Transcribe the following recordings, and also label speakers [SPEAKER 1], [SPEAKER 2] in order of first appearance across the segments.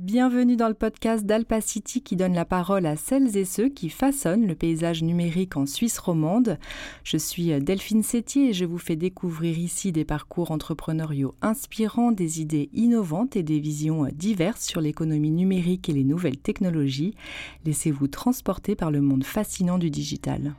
[SPEAKER 1] Bienvenue dans le podcast d'Alpacity qui donne la parole à celles et ceux qui façonnent le paysage numérique en Suisse romande. Je suis Delphine Sétier et je vous fais découvrir ici des parcours entrepreneuriaux inspirants, des idées innovantes et des visions diverses sur l'économie numérique et les nouvelles technologies. Laissez-vous transporter par le monde fascinant du digital.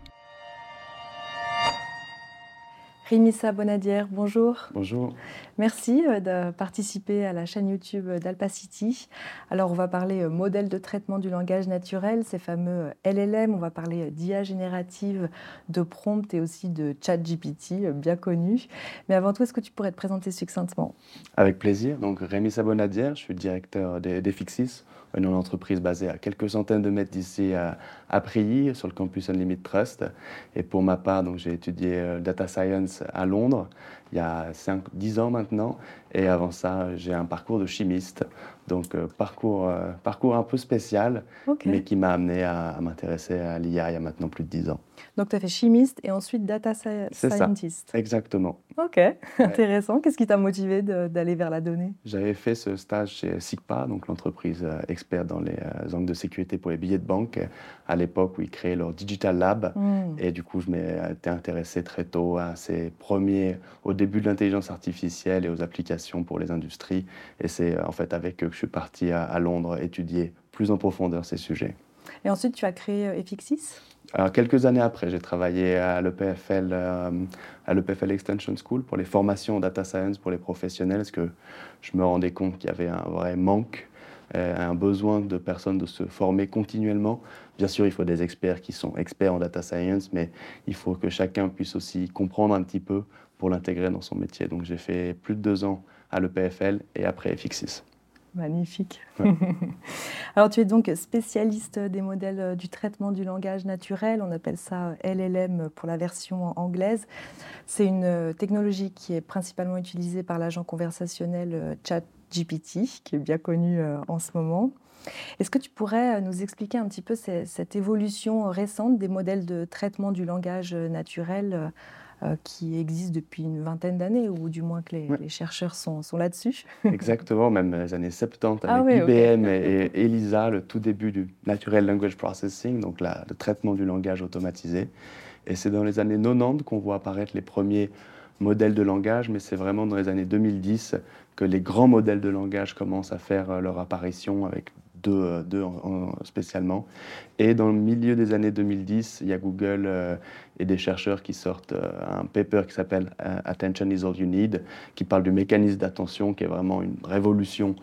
[SPEAKER 1] Rimissa Bonadière, bonjour.
[SPEAKER 2] Bonjour.
[SPEAKER 1] Merci euh, de participer à la chaîne YouTube d'Alpacity. Alors, on va parler euh, modèle de traitement du langage naturel, ces fameux euh, LLM. On va parler d'IA générative, de prompt et aussi de chat GPT, bien connu. Mais avant tout, est-ce que tu pourrais te présenter succinctement?
[SPEAKER 2] Avec plaisir. Donc, Rémi Sabonadière, je suis directeur des, des Fixis, une entreprise basée à quelques centaines de mètres d'ici à, à sur le campus Unlimited Trust. Et pour ma part, j'ai étudié Data Science à Londres il y a 5, 10 ans maintenant. Et avant ça, j'ai un parcours de chimiste. Donc, euh, parcours, euh, parcours un peu spécial, mais qui m'a amené à, m'intéresser à l'IA il y a maintenant plus de 10 ans.
[SPEAKER 1] Donc, tu as fait chimiste et ensuite data scientist.
[SPEAKER 2] Ça, exactement.
[SPEAKER 1] Ok, intéressant. Qu'est-ce qui t'a motivé d'aller vers la donnée?
[SPEAKER 2] J'avais fait ce stage chez SIGPA, donc l'entreprise euh, experte dans les angles de sécurité pour les billets de banque, à l'époque où ils créaient leur Digital Lab. Hmm. Et du coup, je m'étais intéressé très tôt à ces premiers, début de l'intelligence artificielle et aux applications pour les industries. Et c'est en fait avec eux que je suis parti à, Londres étudier plus en profondeur ces sujets.
[SPEAKER 1] Et ensuite, tu as créé euh, Efixis
[SPEAKER 2] Alors, Quelques années après, j'ai travaillé à l'EPFL, euh, à l'EPFL Extension School pour les formations en data science pour les professionnels, parce que je me rendais compte qu'il y avait un vrai manque, euh, un besoin de personnes de se former continuellement. Bien sûr, il faut des experts qui sont experts en data science, mais il faut que chacun puisse aussi comprendre un petit peu pour l'intégrer dans son métier. Donc j'ai fait plus de deux ans à l'EPFL et après FXIS.
[SPEAKER 1] Magnifique. Alors tu es donc spécialiste des modèles euh, du traitement du langage naturel, on appelle ça euh, LLM pour la version anglaise. C'est une euh, technologie qui est principalement utilisée par l'agent conversationnel ChatGPT, qui est bien connu en ce moment. Est-ce que tu pourrais nous expliquer un petit peu cette évolution récente des modèles de traitement du langage naturel euh, qui existe depuis une vingtaine d'années, ou du moins que les, chercheurs sont, sont là-dessus.
[SPEAKER 2] Exactement, même les années 70 ah avec IBM et, ELISA, le tout début du Natural Language Processing, donc la, le traitement du langage automatisé. Et c'est dans les années 90 qu'on voit apparaître les premiers modèles de langage, mais c'est vraiment dans les années 2010 que les grands modèles de langage commencent à faire euh, leur apparition avec deux, deux spécialement. Et dans le milieu des années 2010, il y a Google euh, et des chercheurs qui sortent euh, un paper qui s'appelle euh, Attention is all you need, qui parle du mécanisme d'attention, qui est vraiment une révolution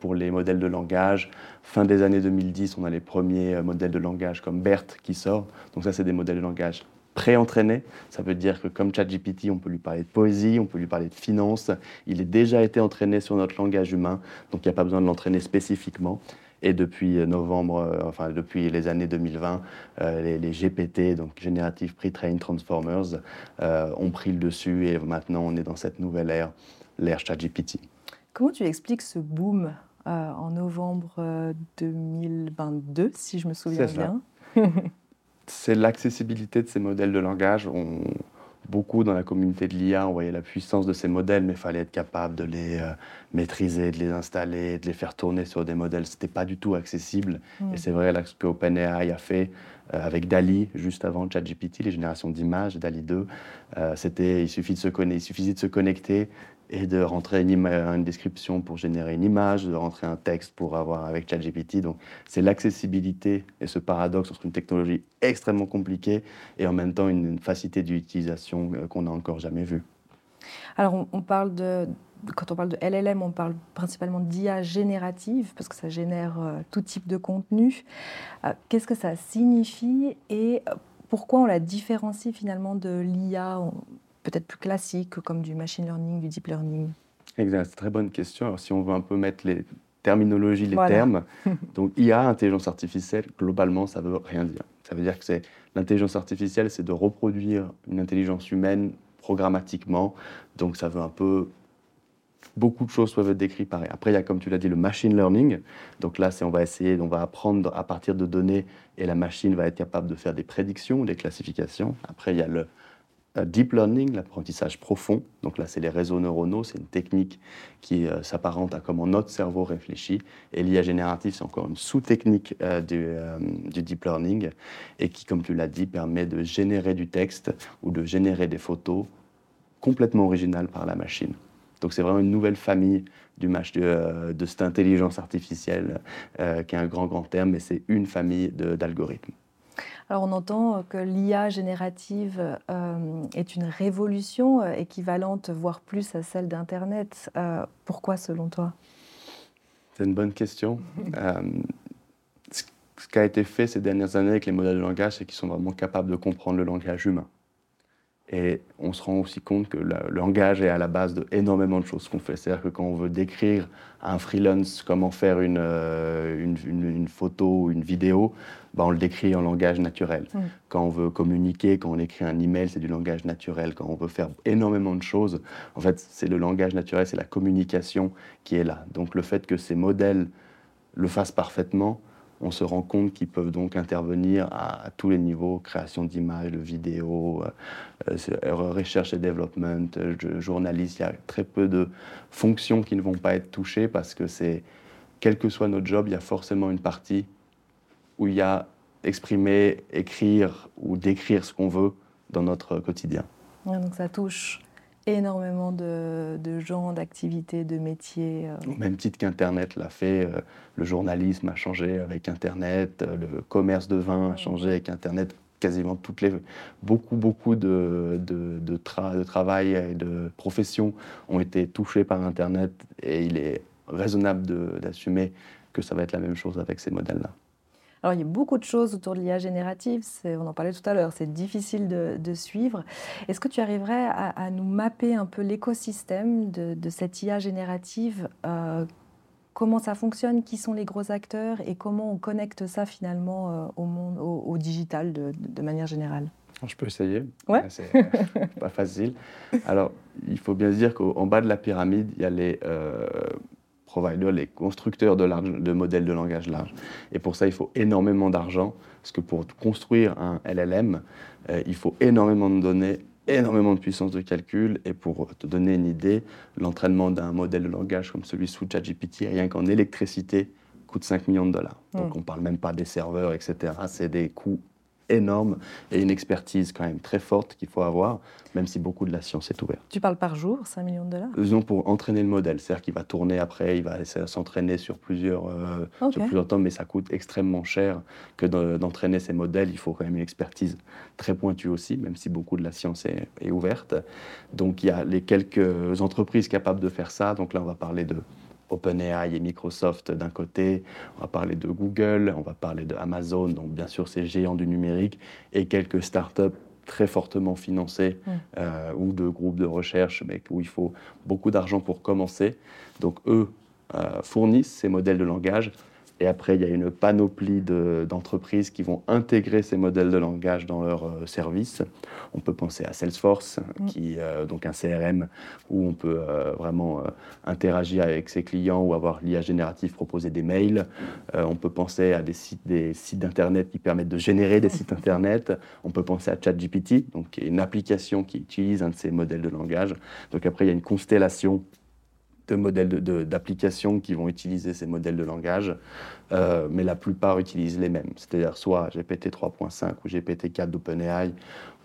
[SPEAKER 2] pour les modèles de langage. Fin des années 2010, on a les premiers modèles de langage comme BERT qui sort. Donc ça, c'est des modèles de langage pré-entraîné. Ça veut dire que comme ChatGPT, on peut lui parler de poésie, on peut lui parler de finance. Il est déjà été entraîné sur notre langage humain, donc il n'y a pas besoin de l'entraîner spécifiquement. Et depuis novembre, euh, enfin depuis les années 2020, euh, les, GPT, donc Generative Pre-trained Transformers, euh, ont pris le dessus et maintenant on est dans cette nouvelle ère, l'ère ChatGPT.
[SPEAKER 1] Comment tu expliques ce boom en novembre 2022, si je me souviens bien?
[SPEAKER 2] c'est l'accessibilité de ces modèles de langage. On, beaucoup dans la communauté de l'IA, on voyait la puissance de ces modèles, mais il fallait être capable de les euh, maîtriser, de les installer, de les faire tourner sur des modèles. Ce n'était pas du tout accessible. Mm. Et c'est vrai là, ce que OpenAI a fait euh, avec DALI, juste avant ChatGPT, les générations d'images, DALI 2. Euh, c'était, il, suffit de se il suffisait de se connecter, et de rentrer une, description pour générer une image, de rentrer un texte pour avoir avec ChatGPT. Donc, c'est l'accessibilité et ce paradoxe entre une technologie extrêmement compliquée et en même temps une, facilité d'utilisation euh, qu'on n'a encore jamais vue.
[SPEAKER 1] Alors, on, parle de, quand on parle de LLM, on parle principalement d'IA générative, parce que ça génère euh, tout type de contenu. Euh, qu'est-ce que ça signifie et pourquoi on la différencie finalement de l'IA peut-être plus classiques, comme du machine learning, du deep learning
[SPEAKER 2] Exact, très bonne question. Alors, si on veut un peu mettre les terminologies, les termes, donc IA, intelligence artificielle, globalement, ça veut rien dire. Ça veut dire que c'est l'intelligence artificielle, c'est de reproduire une intelligence humaine programmatiquement. Donc, ça veut un peu beaucoup de choses peuvent être décrites pareil. Après, il y a, comme tu l'as dit, le machine learning. Donc là, c'est on va essayer, on va apprendre à partir de données et la machine va être capable de faire des prédictions, des classifications. Après, il y a le deep learning, l'apprentissage profond. Donc là, c'est les réseaux neuronaux, c'est une technique qui euh, s'apparente à comment notre cerveau réfléchit. Et l'IA générative, c'est encore une sous-technique euh, euh, du, deep learning et qui, comme tu l'as dit, permet de générer du texte ou de générer des photos complètement originales par la machine. Donc c'est vraiment une nouvelle famille du de, de cette intelligence artificielle, qui est un grand, grand terme, mais c'est une famille d'algorithmes.
[SPEAKER 1] Alors on entend que l'IA générative euh, est une révolution euh, équivalente, voire plus à celle d'Internet. Euh, pourquoi selon toi?
[SPEAKER 2] C'est une bonne question. ce qui a été fait ces dernières années avec les modèles de langage, c'est qu'ils sont vraiment capables de comprendre le langage humain. Et on se rend aussi compte que le langage est à la base de énormément de choses qu'on fait. C'est-à-dire que quand on veut décrire à un freelance comment faire une, euh, une, photo ou une vidéo, ben on le décrit en langage naturel. Quand on veut communiquer, quand on écrit un email, c'est du langage naturel. Quand on veut faire énormément de choses, en fait, c'est le langage naturel, c'est la communication qui est là. Donc le fait que ces modèles le fassent parfaitement, on se rend compte qu'ils peuvent donc intervenir à, tous les niveaux, création d'images, de vidéos, euh, euh, recherche et développement, euh, journaliste. Il y a très peu de fonctions qui ne vont pas être touchées parce que c'est, quel que soit notre job, il y a forcément une partie où il y a exprimer, écrire ou décrire ce qu'on veut dans notre quotidien.
[SPEAKER 1] donc ça touche énormément de, gens, d'activités, de métiers.
[SPEAKER 2] Au même titre qu'Internet l'a fait, euh, le journalisme a changé avec Internet, euh, le commerce de vin a changé avec Internet. Quasiment toutes les, beaucoup, beaucoup de, de, de, de travail et de professions ont été touchés par Internet et il est raisonnable d'assumer que ça va être la même chose avec ces modèles-là.
[SPEAKER 1] Alors, il y a beaucoup de choses autour de l'IA générative, on en parlait tout à l'heure, c'est difficile de, suivre. Est-ce que tu arriverais à, nous mapper un peu l'écosystème de, cette IA générative euh, Comment ça fonctionne Qui sont les gros acteurs Et comment on connecte ça finalement euh, au monde, au, digital de, manière générale?
[SPEAKER 2] Je peux essayer.
[SPEAKER 1] Ouais.
[SPEAKER 2] C'est pas facile. Alors, il faut bien se dire qu'en bas de la pyramide, il y a les euh, providers, les constructeurs de, de, modèles de langage large. Et pour ça, il faut énormément d'argent, parce que pour construire un LLM, euh, il faut énormément de données, énormément de puissance de calcul. Et pour te donner une idée, l'entraînement d'un modèle de langage comme celui sous ChatGPT, rien qu'en électricité, coûte 5 millions de dollars. Donc hmm. on ne parle même pas des serveurs, etc. C'est des coûts énorme et une expertise quand même très forte qu'il faut avoir, même si beaucoup de la science est ouverte.
[SPEAKER 1] Tu parles par jour, 5 millions de dollars?
[SPEAKER 2] Disons pour entraîner le modèle, c'est-à-dire qu'il va tourner après, il va s'entraîner sur plusieurs, euh, sur plusieurs temps, mais ça coûte extrêmement cher que d'entraîner ces modèles. Il faut quand même une expertise très pointue aussi, même si beaucoup de la science est, est ouverte. Donc il y a les quelques entreprises capables de faire ça. Donc là, on va parler de OpenAI et Microsoft d'un côté, on va parler de Google, on va parler de Amazon, donc bien sûr ces géants du numérique, et quelques startups très fortement financées mm. euh, ou de groupes de recherche, mais où il faut beaucoup d'argent pour commencer. Donc eux euh, fournissent ces modèles de langage et après, il y a une panoplie d'entreprises qui vont intégrer ces modèles de langage dans leurs euh, services. On peut penser à Salesforce, mm. qui, euh, donc un CRM où on peut euh, vraiment interagir avec ses clients ou avoir l'IA générative proposer des mails. on peut penser à des sites, des sites d'Internet qui permettent de générer des sites Internet. On peut penser à ChatGPT, donc une application qui utilise un de ces modèles de langage. Donc après, il y a une constellation de modèles d'applications qui vont utiliser ces modèles de langage, euh, mais la plupart utilisent les mêmes. C'est-à-dire soit GPT 3.5 ou GPT 4 d'OpenAI,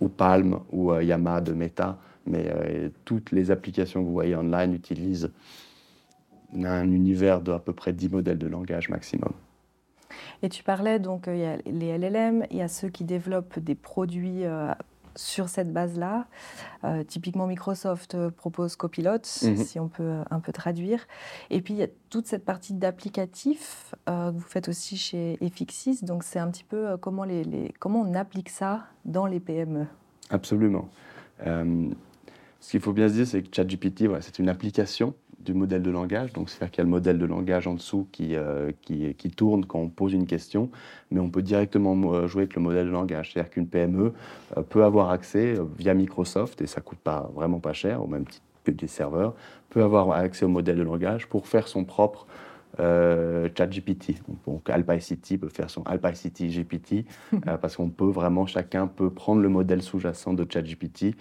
[SPEAKER 2] ou Palm ou euh, Yama de Meta, mais euh, toutes les applications que vous voyez online utilisent un univers de à peu près 10 modèles de langage maximum.
[SPEAKER 1] Et tu parlais donc, il y a les LLM, il y a ceux qui développent des produits sur cette base-là. Euh, typiquement, Microsoft euh, propose Copilot, mhm. si on peut euh, un peu traduire. Et puis, il y a toute cette partie d'applicatif que vous faites aussi chez Efixis. Donc, c'est un petit peu comment, les, comment on applique ça dans les PME.
[SPEAKER 2] Absolument. ce qu'il faut bien se dire, c'est que ChatGPT, c'est une application du modèle de langage. Donc, c'est-à-dire qu'il y a le modèle de langage en dessous qui, euh, qui, qui, tourne quand on pose une question, mais on peut directement euh, jouer avec le modèle de langage. C'est-à-dire qu'une PME euh, peut avoir accès via Microsoft, et ça coûte pas, vraiment pas cher, au même titre que des serveurs, peut avoir accès au modèle de langage pour faire son propre euh, ChatGPT. Donc AlphaICT peut faire son AlphaICT GPT euh, parce qu'on peut vraiment, chacun peut prendre le modèle sous-jacent de ChatGPT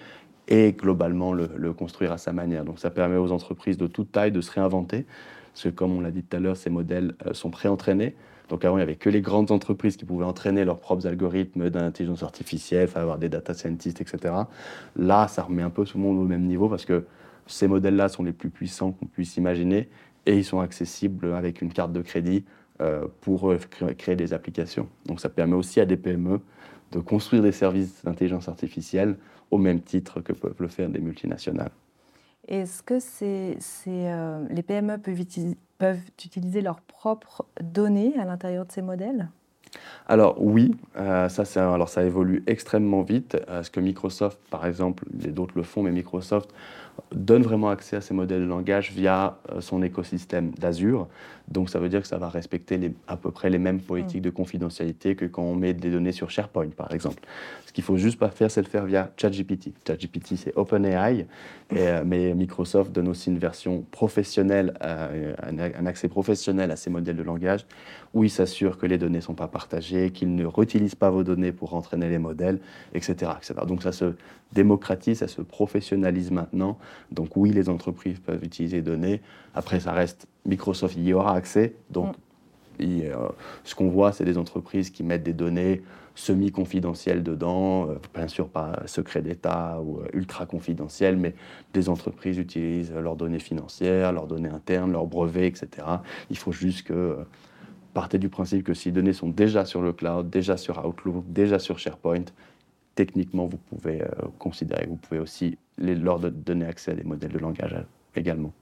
[SPEAKER 2] et globalement le, construire à sa manière. Donc ça permet aux entreprises de toute taille de se réinventer, parce que comme on l'a dit tout à l'heure, ces modèles euh, sont pré-entraînés. Donc avant, il n'y avait que les grandes entreprises qui pouvaient entraîner leurs propres algorithmes d'intelligence artificielle, avoir des data scientists, etc. Là, ça remet un peu tout le monde au même niveau parce que ces modèles-là sont les plus puissants qu'on puisse imaginer et ils sont accessibles avec une carte de crédit euh, pour euh, créer des applications. Donc ça permet aussi à des PME de construire des services d'intelligence artificielle au même titre que peuvent le faire des multinationales.
[SPEAKER 1] Est-ce que c'est, euh, les PME peuvent, peuvent utiliser leurs propres données à l'intérieur de ces modèles?
[SPEAKER 2] Alors oui, ça, alors ça évolue extrêmement vite. ce que Microsoft, par exemple, les d'autres le font, mais Microsoft donne vraiment accès à ces modèles de langage via euh, son écosystème d'Azure. Donc ça veut dire que ça va respecter à peu près les mêmes politiques mm. de confidentialité que quand on met des données sur SharePoint, par exemple. Ce qu'il faut juste pas faire, c'est le faire via ChatGPT. ChatGPT, c'est OpenAI, euh, mais Microsoft donne aussi une version professionnelle, euh, un, accès professionnel à ces modèles de langage, où il s'assure que les données ne sont pas partagées, qu'il ne réutilise pas vos données pour entraîner les modèles, etc., etc. Donc ça se démocratise, ça se professionnalise maintenant. Donc oui, les entreprises peuvent utiliser les données. Après, ça reste Microsoft y aura accès. Donc, mm. euh, ce qu'on voit, c'est des entreprises qui mettent des données semi-confidentielles dedans, euh, bien sûr pas secret d'État ou euh, ultra confidentielles, mais des entreprises utilisent leurs données financières, leurs données internes, leurs brevets, etc. Il faut juste que partez du principe que si les données sont déjà sur le cloud, déjà sur Outlook, déjà sur SharePoint, techniquement, vous pouvez considérer, vous pouvez aussi les, leur donner accès à des modèles de langage également.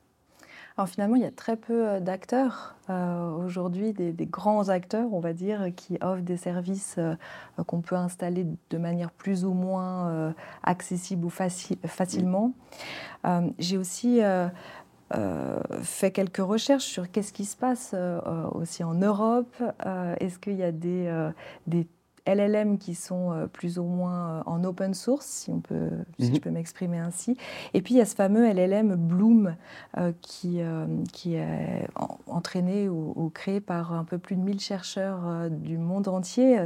[SPEAKER 1] Alors finalement, il y a très peu euh, d'acteurs euh, aujourd'hui, des, grands acteurs, on va dire, qui offrent des services euh, qu'on peut installer de manière plus ou moins accessible ou facilement. J'ai aussi fait quelques recherches sur qu'est-ce qui se passe aussi en Europe. Est-ce qu'il y a des, des LLM qui sont euh, plus ou moins euh, en open source, si, on peut, si mhm. je peux m'exprimer ainsi. Et puis il y a ce fameux LLM Bloom euh, qui, qui est entraîné ou, créé par un peu plus de 1000 chercheurs du monde entier.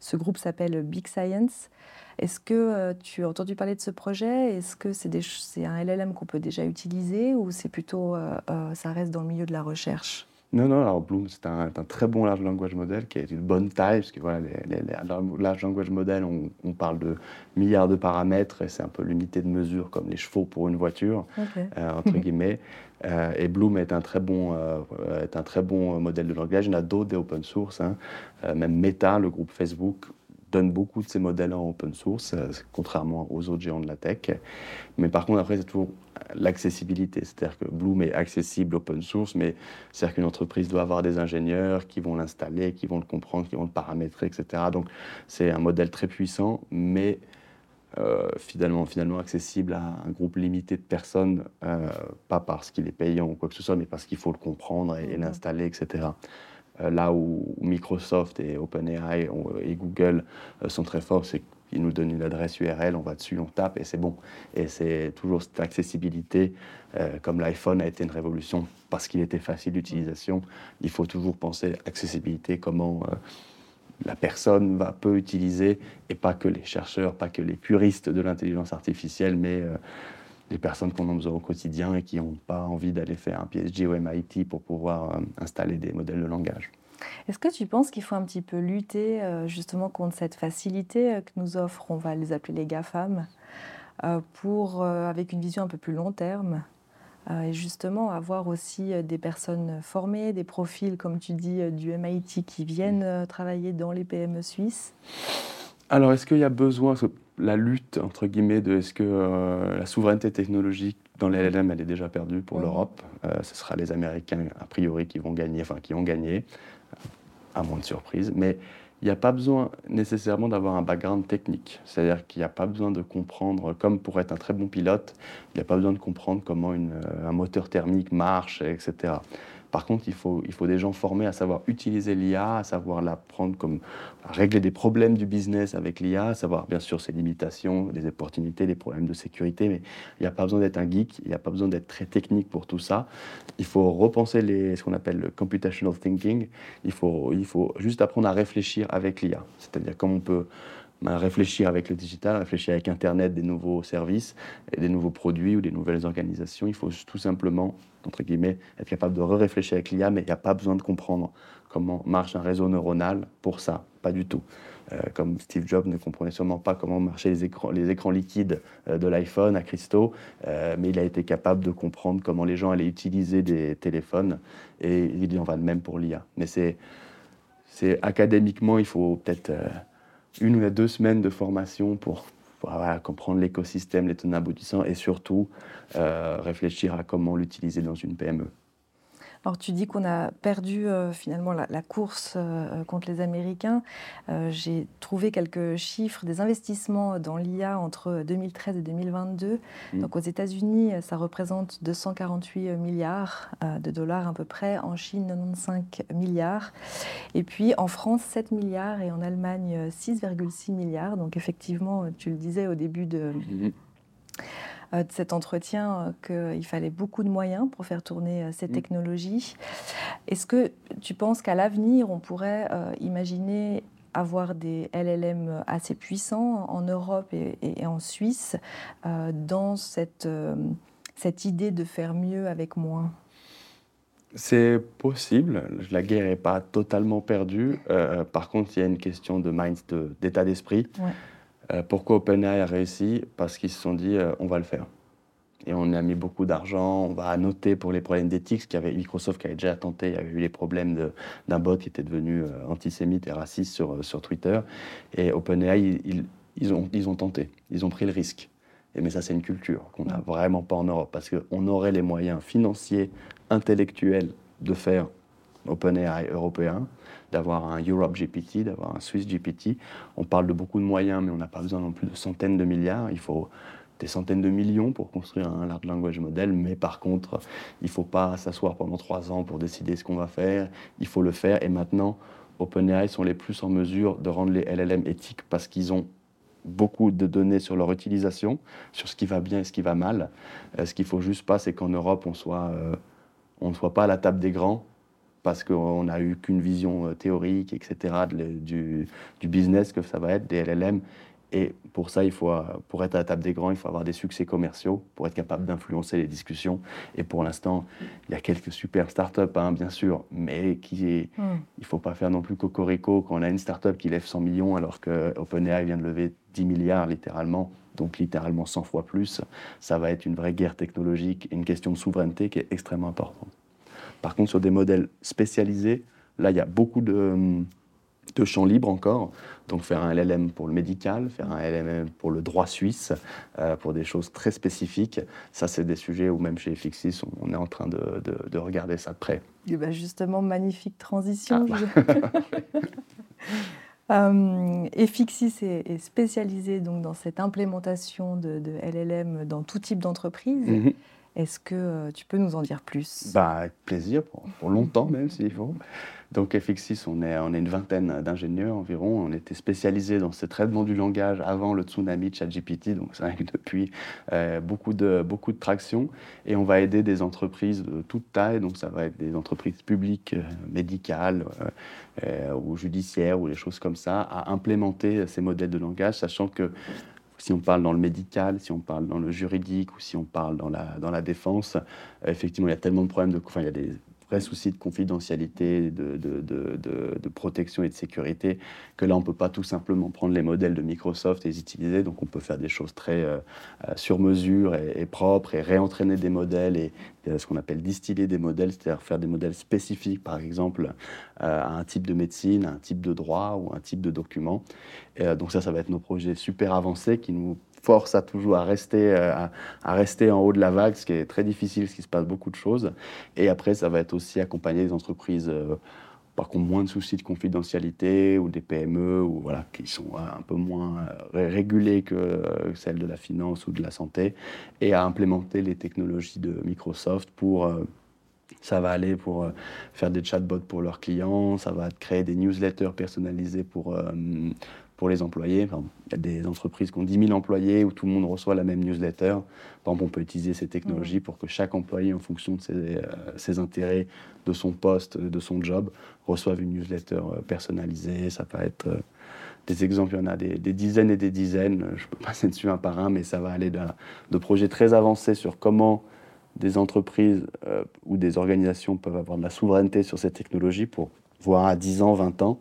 [SPEAKER 1] Ce groupe s'appelle Big Science. Est-ce que tu as entendu parler de ce projet? Est-ce que c'est un LLM qu'on peut déjà utiliser ou c'est plutôt, ça reste dans le milieu de la recherche?
[SPEAKER 2] Non, non, alors Bloom, c'est un, très bon large language model qui est une bonne taille, parce que voilà, les, les, large language model, on, parle de milliards de paramètres, et c'est un peu l'unité de mesure comme les chevaux pour une voiture, euh, entre guillemets. Euh, et Bloom est un très bon, euh, est un très bon modèle de langage. Il y en a d'autres des open source, hein. même Meta, le groupe Facebook, donne beaucoup de ces modèles en open source, contrairement aux autres géants de la tech. Mais par contre, après, c'est toujours l'accessibilité. C'est-à-dire que Bloom est accessible open source, mais c'est-à-dire qu'une entreprise doit avoir des ingénieurs qui vont l'installer, qui vont le comprendre, qui vont le paramétrer, etc. Donc, c'est un modèle très puissant, mais euh, finalement, finalement accessible à un groupe limité de personnes, euh, pas parce qu'il est payant ou quoi que ce soit, mais parce qu'il faut le comprendre et, et l'installer, etc. Euh, là où Microsoft et OpenAI et Google sont très forts, c'est qu'ils nous donnent une adresse URL, on va dessus, on tape et c'est bon. Et c'est toujours cette accessibilité, euh, comme l'iPhone a été une révolution parce qu'il était facile d'utilisation, il faut toujours penser accessibilité, comment la personne va, peut utiliser, et pas que les chercheurs, pas que les puristes de l'intelligence artificielle, mais les personnes qu'on a besoin au quotidien et qui n'ont pas envie d'aller faire un PhD au MIT pour pouvoir euh, installer des modèles de langage.
[SPEAKER 1] Est-ce que tu penses qu'il faut un petit peu lutter euh, justement contre cette facilité euh, que nous offrent, on va les appeler les GAFAM, pour, avec une vision un peu plus long terme et justement avoir aussi des personnes formées, des profils, comme tu dis, du MIT qui viennent travailler dans les PME suisses?
[SPEAKER 2] Alors, est-ce qu'il y a besoin, la lutte, entre guillemets, de est-ce que euh, la souveraineté technologique dans les LLM, elle est déjà perdue pour l'Europe. Euh, ce sera les Américains, a priori, qui vont gagner, enfin, qui ont gagné, à moins de surprise. Mais il n'y a pas besoin nécessairement d'avoir un background technique. C'est-à-dire qu'il n'y a pas besoin de comprendre, comme pour être un très bon pilote, il n'y a pas besoin de comprendre comment euh, un moteur thermique marche, etc. Par contre, il faut, il faut des gens formés à savoir utiliser l'IA, à savoir la prendre comme à régler des problèmes du business avec l'IA, à savoir bien sûr ses limitations, les opportunités, les problèmes de sécurité, mais il n'y a pas besoin d'être un geek, il n'y a pas besoin d'être très technique pour tout ça. Il faut repenser les, ce qu'on appelle le computational thinking. Il faut, il faut juste apprendre à réfléchir avec l'IA, c'est-à-dire comment on peut réfléchir avec le digital, réfléchir avec Internet des nouveaux services des nouveaux produits ou des nouvelles organisations. Il faut tout simplement, entre guillemets, être capable de réfléchir avec l'IA, mais il n'y a pas besoin de comprendre comment marche un réseau neuronal pour ça, pas du tout. Euh, comme Steve Jobs ne comprenait sûrement pas comment marchaient les écrans, liquides euh, de l'iPhone à Christo, euh, mais il a été capable de comprendre comment les gens allaient utiliser des téléphones, et il en va de même pour l'IA. Mais c'est académiquement, il faut peut-être une ou deux semaines de formation pour, comprendre l'écosystème, les tenants aboutissants et surtout euh, réfléchir à comment l'utiliser dans une PME.
[SPEAKER 1] Alors tu dis qu'on a perdu euh, finalement la, course euh, contre les Américains. Euh, j'ai trouvé quelques chiffres des investissements dans l'IA entre 2013 et 2022. Mm. Donc aux États-Unis, ça représente 248 milliards de dollars à peu près. En Chine, 95 milliards. Et puis en France, 7 milliards et en Allemagne, 6,6 milliards. Donc effectivement, tu le disais au début de... Mm-hmm. Euh, de cet entretien euh, qu'il fallait beaucoup de moyens pour faire tourner euh, ces mm. technologies. Est-ce que tu penses qu'à l'avenir, on pourrait imaginer avoir des LLM assez puissants en Europe et, en Suisse dans cette, cette idée de faire mieux avec moins?
[SPEAKER 2] C'est possible. La guerre n'est pas totalement perdue. par contre, il y a une question de mind, d'état d'esprit. Euh, pourquoi OpenAI a réussi? Parce qu'ils se sont dit, euh, on va le faire. Et on a mis beaucoup d'argent, on va noter pour les problèmes d'éthique, y avait Microsoft qui avait déjà tenté, il y avait eu les problèmes d'un bot qui était devenu euh, antisémite et raciste sur, sur Twitter. Et OpenAI, ils, ils, ont, ils ont tenté, ils ont pris le risque. Et, mais ça, c'est une culture qu'on n'a vraiment pas en Europe, parce qu'on aurait les moyens financiers, intellectuels de faire OpenAI européen, d'avoir un Europe GPT, d'avoir un Swiss GPT. On parle de beaucoup de moyens, mais on n'a pas besoin non plus de centaines de milliards. Il faut des centaines de millions pour construire un large language model, mais par contre, il ne faut pas s'asseoir pendant trois ans pour décider ce qu'on va faire. Il faut le faire. Et maintenant, OpenAI sont les plus en mesure de rendre les LLM éthiques parce qu'ils ont beaucoup de données sur leur utilisation, sur ce qui va bien et ce qui va mal. Euh, ce qu'il faut juste pas, c'est qu'en Europe, on euh, on ne soit pas à la table des grands parce qu'on n'a eu qu'une vision euh, théorique, etc., du, business que ça va être, des LLM. Et pour ça, il faut, euh, pour être à la table des grands, il faut avoir des succès commerciaux pour être capable d'influencer les discussions. Et pour l'instant, il y a quelques super startups, hein, bien sûr, mais qui est, hmm. il ne faut pas faire non plus cocorico quand on a une startup qui lève 100 millions alors que OpenAI vient de lever 10 milliards littéralement, donc littéralement 100 fois plus. Ça va être une vraie guerre technologique, une question de souveraineté qui est extrêmement importante. Par contre, sur des modèles spécialisés, là, il y a beaucoup de, champs libres encore. Donc faire un LLM pour le médical, faire un LLM pour le droit suisse, euh, pour des choses très spécifiques. Ça, c'est des sujets où même chez Fixis, on, est en train de, regarder ça de près.
[SPEAKER 1] Et ben justement, magnifique transition. Ah. euh, Fixis est, spécialisé donc dans cette implémentation de, LLM dans tout type d'entreprise. Mhm. Est-ce que euh, tu peux nous en dire plus?
[SPEAKER 2] Bah, Avec plaisir, pour, longtemps même s'il faut. Donc FX6, on est, on est une vingtaine d'ingénieurs environ. On était spécialisés dans ce traitement du langage avant le tsunami de ChatGPT, donc ça a depuis euh, beaucoup, de, beaucoup de traction. Et on va aider des entreprises de toute taille, donc ça va être des entreprises publiques, euh, médicales ou judiciaires ou des choses comme ça, à implémenter ces modèles de langage, sachant que si on parle dans le médical, si on parle dans le juridique ou si on parle dans la, dans la défense, euh, effectivement, il y a tellement de problèmes de... Enfin, il vrais soucis de confidentialité, de, de, de, de, protection et de sécurité, que là, on ne peut pas tout simplement prendre les modèles de Microsoft et les utiliser. Donc, on peut faire des choses très euh, euh, sur mesure et, propres et réentraîner des modèles et, ce qu'on appelle distiller des modèles, c'est-à-dire faire des modèles spécifiques, par exemple, à un type de médecine, à un type de droit ou un type de document. Et, donc, ça, ça va être nos projets super avancés qui nous force à toujours à rester, euh, à, rester en haut de la vague, ce qui est très difficile, parce qu'il se passe beaucoup de choses. Et après, ça va être aussi accompagner des entreprises euh, par contre moins de soucis de confidentialité ou des PME ou voilà qui sont un peu moins euh, régulées que celles de la finance ou de la santé et à implémenter les technologies de Microsoft pour Ça va aller pour euh, faire des chatbots pour leurs clients, ça va créer des newsletters personnalisés pour, euh, pour les employés. il y a des entreprises qui ont 10 000 employés où tout le monde reçoit la même newsletter. Par exemple, on peut utiliser ces technologies pour que chaque employé, en fonction de ses, euh, ses, intérêts, de son poste, de son job, reçoive une newsletter personnalisée. Ça va être des exemples, il y en a des, dizaines et des dizaines. Je peux passer dessus un par un, mais ça va aller de, de projets très avancés sur comment des entreprises euh, ou des organisations peuvent avoir de la souveraineté sur cette technologie pour voir à 10 ans, 20 ans,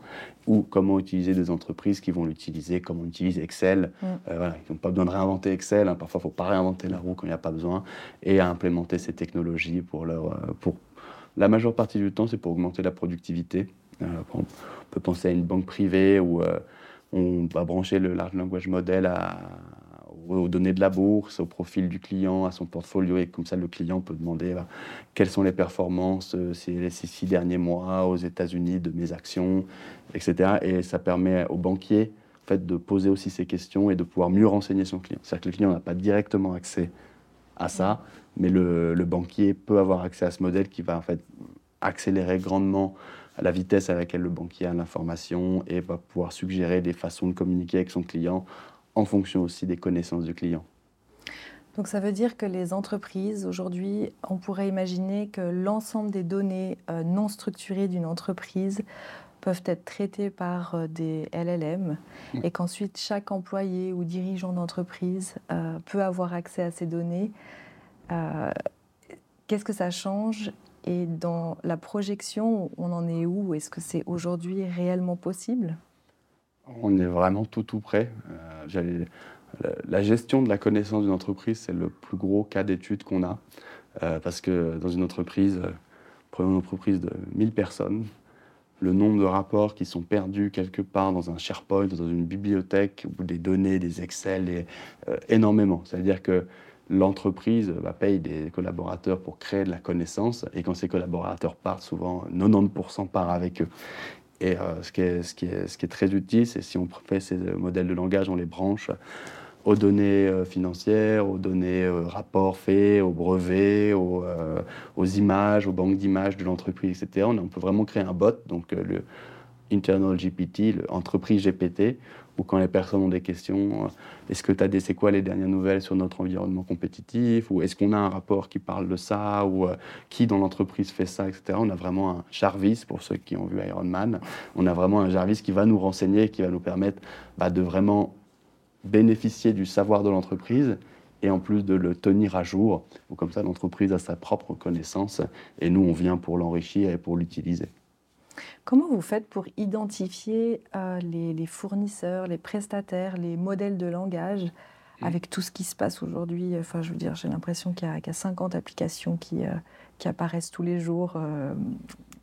[SPEAKER 2] ou comment utiliser des entreprises qui vont l'utiliser, comment on utilise Excel. Mm. Euh, voilà, ils n'ont pas besoin de réinventer Excel, hein. parfois il ne faut pas réinventer la roue quand il n'y a pas besoin, et à implémenter ces technologies pour leur... Euh, pour... La majeure partie du temps, c'est pour augmenter la productivité. on peut penser à une banque privée où on va brancher le large language model à, aux données de la bourse, au profil du client, à son portfolio, et comme ça le client peut demander bah, quelles sont les performances euh, ces, six derniers mois aux États-Unis de mes actions, etc. Et ça permet aux banquiers en fait, de poser aussi ces questions et de pouvoir mieux renseigner son client. C'est-à-dire que le client n'a pas directement accès à ça, mais le, le, banquier peut avoir accès à ce modèle qui va en fait accélérer grandement la vitesse à laquelle le banquier a l'information et va pouvoir suggérer des façons de communiquer avec son client en fonction aussi des connaissances du client.
[SPEAKER 1] Donc ça veut dire que les entreprises, aujourd'hui, on pourrait imaginer que l'ensemble des données euh, non structurées d'une entreprise peuvent être traitées par euh, des LLM mmh. et qu'ensuite chaque employé ou dirigeant d'entreprise euh, peut avoir accès à ces données. Qu'est-ce que ça change et dans la projection, on en est où? Est-ce que c'est aujourd'hui réellement possible?
[SPEAKER 2] On est vraiment tout tout près. Euh, la gestion de la connaissance d'une entreprise, c'est le plus gros cas d'étude qu'on a. Euh, parce que dans une entreprise, euh, prenons une entreprise de 1000 personnes, le nombre de rapports qui sont perdus quelque part dans un SharePoint, dans une bibliothèque, ou des données, des Excel, est, énormément. C'est-à-dire que l'entreprise bah, paye des collaborateurs pour créer de la connaissance, et quand ces collaborateurs partent, souvent 90% part avec eux. Et euh, ce, qui est, très utile, c'est si on fait ces modèles de langage, on les branche aux données euh, financières, aux données euh, rapports faits, aux brevets, aux, aux images, aux banques d'images de l'entreprise, etc. On, peut vraiment créer un bot, donc le internal GPT, l'entreprise GPT, ou quand les personnes ont des questions, euh, est-ce que tu as des, c'est quoi les dernières nouvelles sur notre environnement compétitif, ou est-ce qu'on a un rapport qui parle de ça, ou euh, qui dans l'entreprise fait ça, etc. On a vraiment un Jarvis, pour ceux qui ont vu Iron Man, on a vraiment un Jarvis qui va nous renseigner, qui va nous permettre bah, de vraiment bénéficier du savoir de l'entreprise et en plus de le tenir à jour. Ou comme ça, l'entreprise a sa propre connaissance et nous, on vient pour l'enrichir et pour l'utiliser.
[SPEAKER 1] Comment vous faites pour identifier euh, les, fournisseurs, les prestataires, les modèles de langage mmh. avec tout ce qui se passe aujourd'hui? Enfin, je veux dire, j'ai l'impression qu'il y, a 50 applications qui, euh, qui apparaissent tous les jours euh,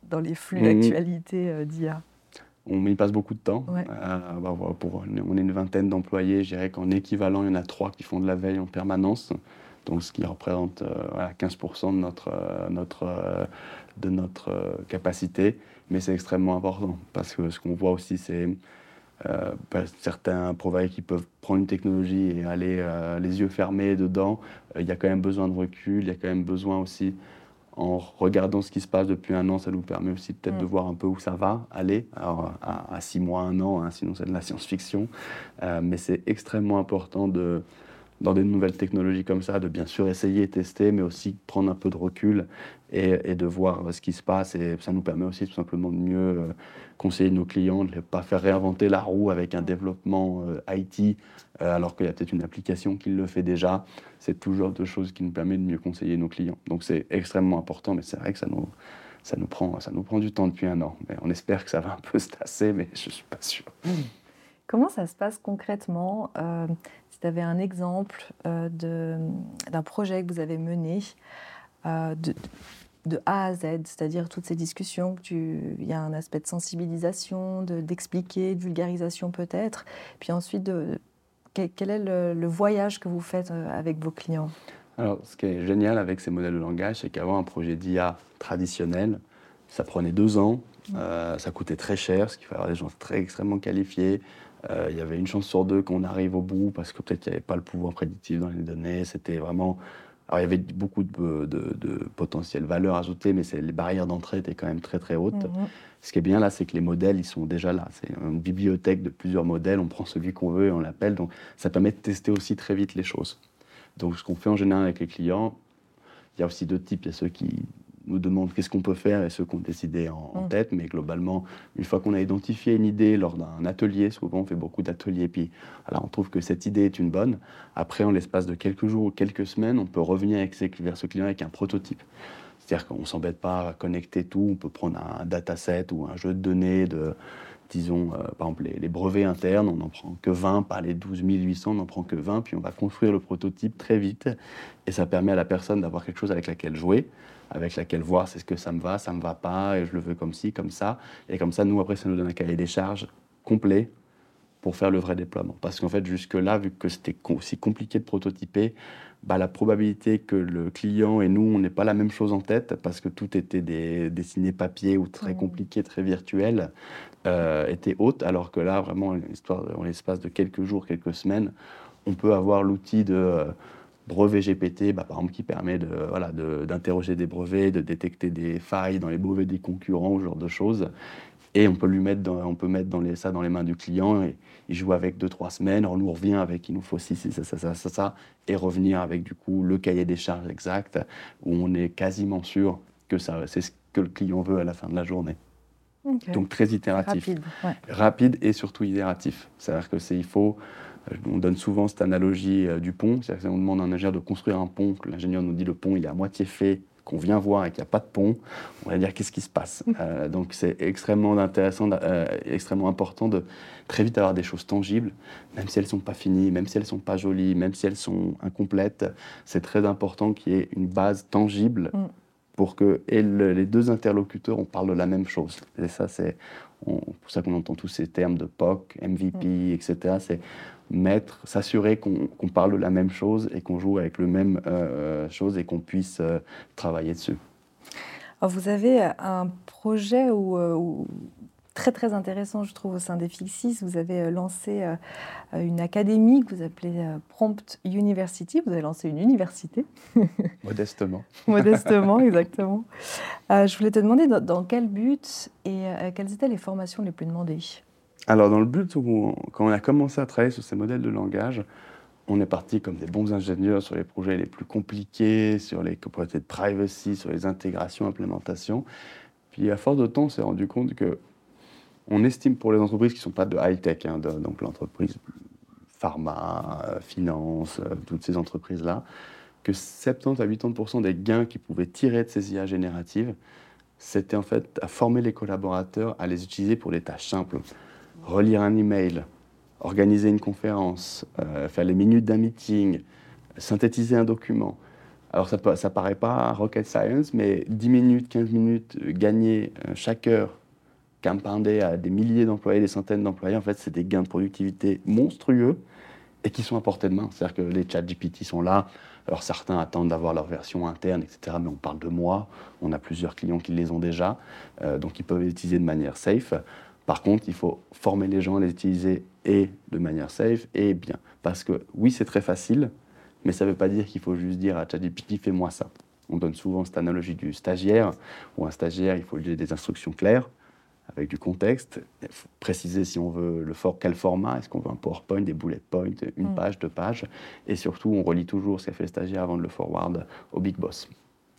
[SPEAKER 1] dans les flux mmh. d'actualité d'IA.
[SPEAKER 2] On y passe beaucoup de temps. Bah, pour, on est une vingtaine d'employés. Je dirais qu'en équivalent, il y en a trois qui font de la veille en permanence. Donc, ce qui représente 15% de notre, notre, de notre capacité mais c'est extrêmement important parce que ce qu'on voit aussi, c'est euh, bah, certains providers qui peuvent prendre une technologie et aller euh, les yeux fermés dedans. Euh, il y a quand même besoin de recul, il y a quand même besoin aussi, en regardant ce qui se passe depuis un an, ça nous permet aussi peut-être de mm. voir un peu où ça va aller, Alors, à, six mois, un an, hein, sinon c'est de la science-fiction. mais c'est extrêmement important de dans des nouvelles technologies comme ça, de bien sûr essayer et tester, mais aussi prendre un peu de recul et, de voir ce qui se passe. Et ça nous permet aussi tout simplement de mieux euh, conseiller nos clients, de ne pas faire réinventer la roue avec un développement euh, IT, euh, alors qu'il y a peut-être une application qui le fait déjà. C'est toujours deux choses qui nous permettent de mieux conseiller nos clients. Donc c'est extrêmement important, mais c'est vrai que ça nous, ça, nous prend, ça nous prend du temps depuis un an. Mais on espère que ça va un peu se tasser, mais je ne suis pas sûr.
[SPEAKER 1] Comment ça se passe concrètement tu avais un exemple d'un projet que vous avez mené, de, de A à Z, c'est-à-dire toutes ces discussions, il y a un aspect de sensibilisation, d'expliquer, de, vulgarisation peut-être, puis ensuite, de, quel, est le, voyage que vous faites euh, avec vos clients?
[SPEAKER 2] Alors, ce qui est génial avec ces modèles de langage, c'est qu'avant un projet d'IA traditionnel, ça prenait deux ans, euh, ça coûtait très cher, ce qu'il fallait avoir des gens très extrêmement qualifiés. Euh, il y avait une chance sur deux qu'on arrive au bout parce que peut-être qu'il n'y avait pas le pouvoir prédictif dans les données. C'était vraiment Alors il y avait beaucoup de, de, potentielles valeurs ajoutées, mais les barrières d'entrée étaient quand même très très hautes. Mhm. Ce qui est bien là, c'est que les modèles, ils sont déjà là. C'est une bibliothèque de plusieurs modèles, on prend celui qu'on veut et on l'appelle. Donc ça permet de tester aussi très vite les choses. Donc ce qu'on fait en général avec les clients, il y a aussi deux types. Il y a ceux qui nous demandent qu'est-ce qu'on peut faire et ceux qui ont décidé en, mm. tête. Mais globalement, une fois qu'on a identifié une idée lors d'un atelier, souvent on fait beaucoup d'ateliers, puis alors on trouve que cette idée est une bonne. Après, en l'espace de quelques jours ou quelques semaines, on peut revenir avec vers ce client avec un prototype. C'est-à-dire qu'on ne s'embête pas à connecter tout, on peut prendre un dataset ou un jeu de données de, disons, euh, par exemple, les, brevets internes, on n'en prend que 20, pas les 12 800, on n'en prend que 20, puis on va construire le prototype très vite, et ça permet à la personne d'avoir quelque chose avec laquelle jouer, avec laquelle voir c'est ce que ça me va, ça me va pas, et je le veux comme ci, comme ça, et comme ça, nous, après, ça nous donne un cahier des charges complet pour faire le vrai déploiement. Parce qu'en fait, jusque-là, vu que c'était aussi compliqué de prototyper, bah, la probabilité que le client et nous, on n'ait pas la même chose en tête, parce que tout était des, dessiné papier ou très mmh. compliqué, très virtuel, euh, était haute, alors que là, vraiment, histoire, en l'espace de quelques jours, quelques semaines, on peut avoir l'outil de euh, brevet GPT, bah, par exemple, qui permet de, voilà, d'interroger des brevets, de détecter des failles dans les brevets des concurrents, ce genre de choses. Et on peut lui mettre, on peut mettre dans les, ça dans les mains du client et il joue avec deux trois semaines. On nous revient avec, il nous faut ci, ça, ça, ça, ça, ça, et revenir avec du coup le cahier des charges exact où on est quasiment sûr que ça, c'est ce que le client veut à la fin de la journée. Donc très itératif.
[SPEAKER 1] Rapide,
[SPEAKER 2] Rapide et surtout itératif. C'est-à-dire que c'est il faut. Euh, on donne souvent cette analogie euh, du pont. C'est-à-dire qu'on demande à un ingénieur de construire un pont, que l'ingénieur nous dit le pont il est à moitié fait, qu'on vient voir et qu'il n'y a pas de pont, on va dire qu'est-ce qui se passe? Euh, donc c'est extrêmement intéressant, extrêmement important de très vite avoir des choses tangibles, même si elles ne sont pas finies, même si elles ne sont pas jolies, même si elles sont incomplètes. C'est très important qu'il y ait une base tangible. Mm pour que et les deux interlocuteurs, on parle de la même chose. Et ça, c'est pour ça qu'on entend tous ces termes de POC, MVP, mm. etc. C'est mettre, s'assurer qu'on parle de la même chose et qu'on joue avec le même euh, chose et qu'on puisse euh, travailler dessus.
[SPEAKER 1] Alors vous avez un projet où, euh, où, très très intéressant, je trouve, au sein des Fixis. Vous avez euh, lancé euh, une académie que vous appelez euh, Prompt University. Vous avez lancé une université.
[SPEAKER 2] Modestement.
[SPEAKER 1] Modestement, exactement. je voulais te demander dans, quel but et quelles étaient les formations les plus demandées?
[SPEAKER 2] Alors, dans le but où, quand on a commencé à travailler sur ces modèles de langage, on est parti comme des bons ingénieurs sur les projets les plus compliqués, sur les propriétés de privacy, sur les intégrations, implémentations. Puis à force de temps, on s'est rendu compte que on estime pour les entreprises qui ne sont pas de high-tech, hein, donc l'entreprise pharma, euh, finance, euh, toutes ces entreprises-là, que 70 à 80% des gains qu'ils pouvaient tirer de ces IA génératives, c'était en fait à former les collaborateurs à les utiliser pour des tâches simples. Relire un email, organiser une conférence, euh, faire les minutes d'un meeting, synthétiser un document. Alors ça ne paraît pas rocket science, mais 10 minutes, 15 minutes gagnées chaque heure compoundé à des milliers d'employés, des centaines d'employés, en fait, c'est des gains de productivité monstrueux et qui sont à portée de main. C'est-à-dire que les chats GPT sont là. Alors certains attendent d'avoir leur version interne, etc. Mais on parle de mois. On a plusieurs clients qui les ont déjà. Euh, donc ils peuvent les utiliser de manière safe. Par contre, il faut former les gens à les utiliser et de manière safe et bien. Parce que oui, c'est très facile, mais ça ne veut pas dire qu'il faut juste dire à ChatGPT, fais-moi ça. On donne souvent cette analogie du stagiaire, où un stagiaire, il faut lui donner des instructions claires avec du contexte, préciser si on veut le for quel format, est-ce qu'on veut un PowerPoint, des bullet points, une mm. page, deux pages, et surtout on relit toujours ce qu'a fait le stagiaire avant de le forward au big boss.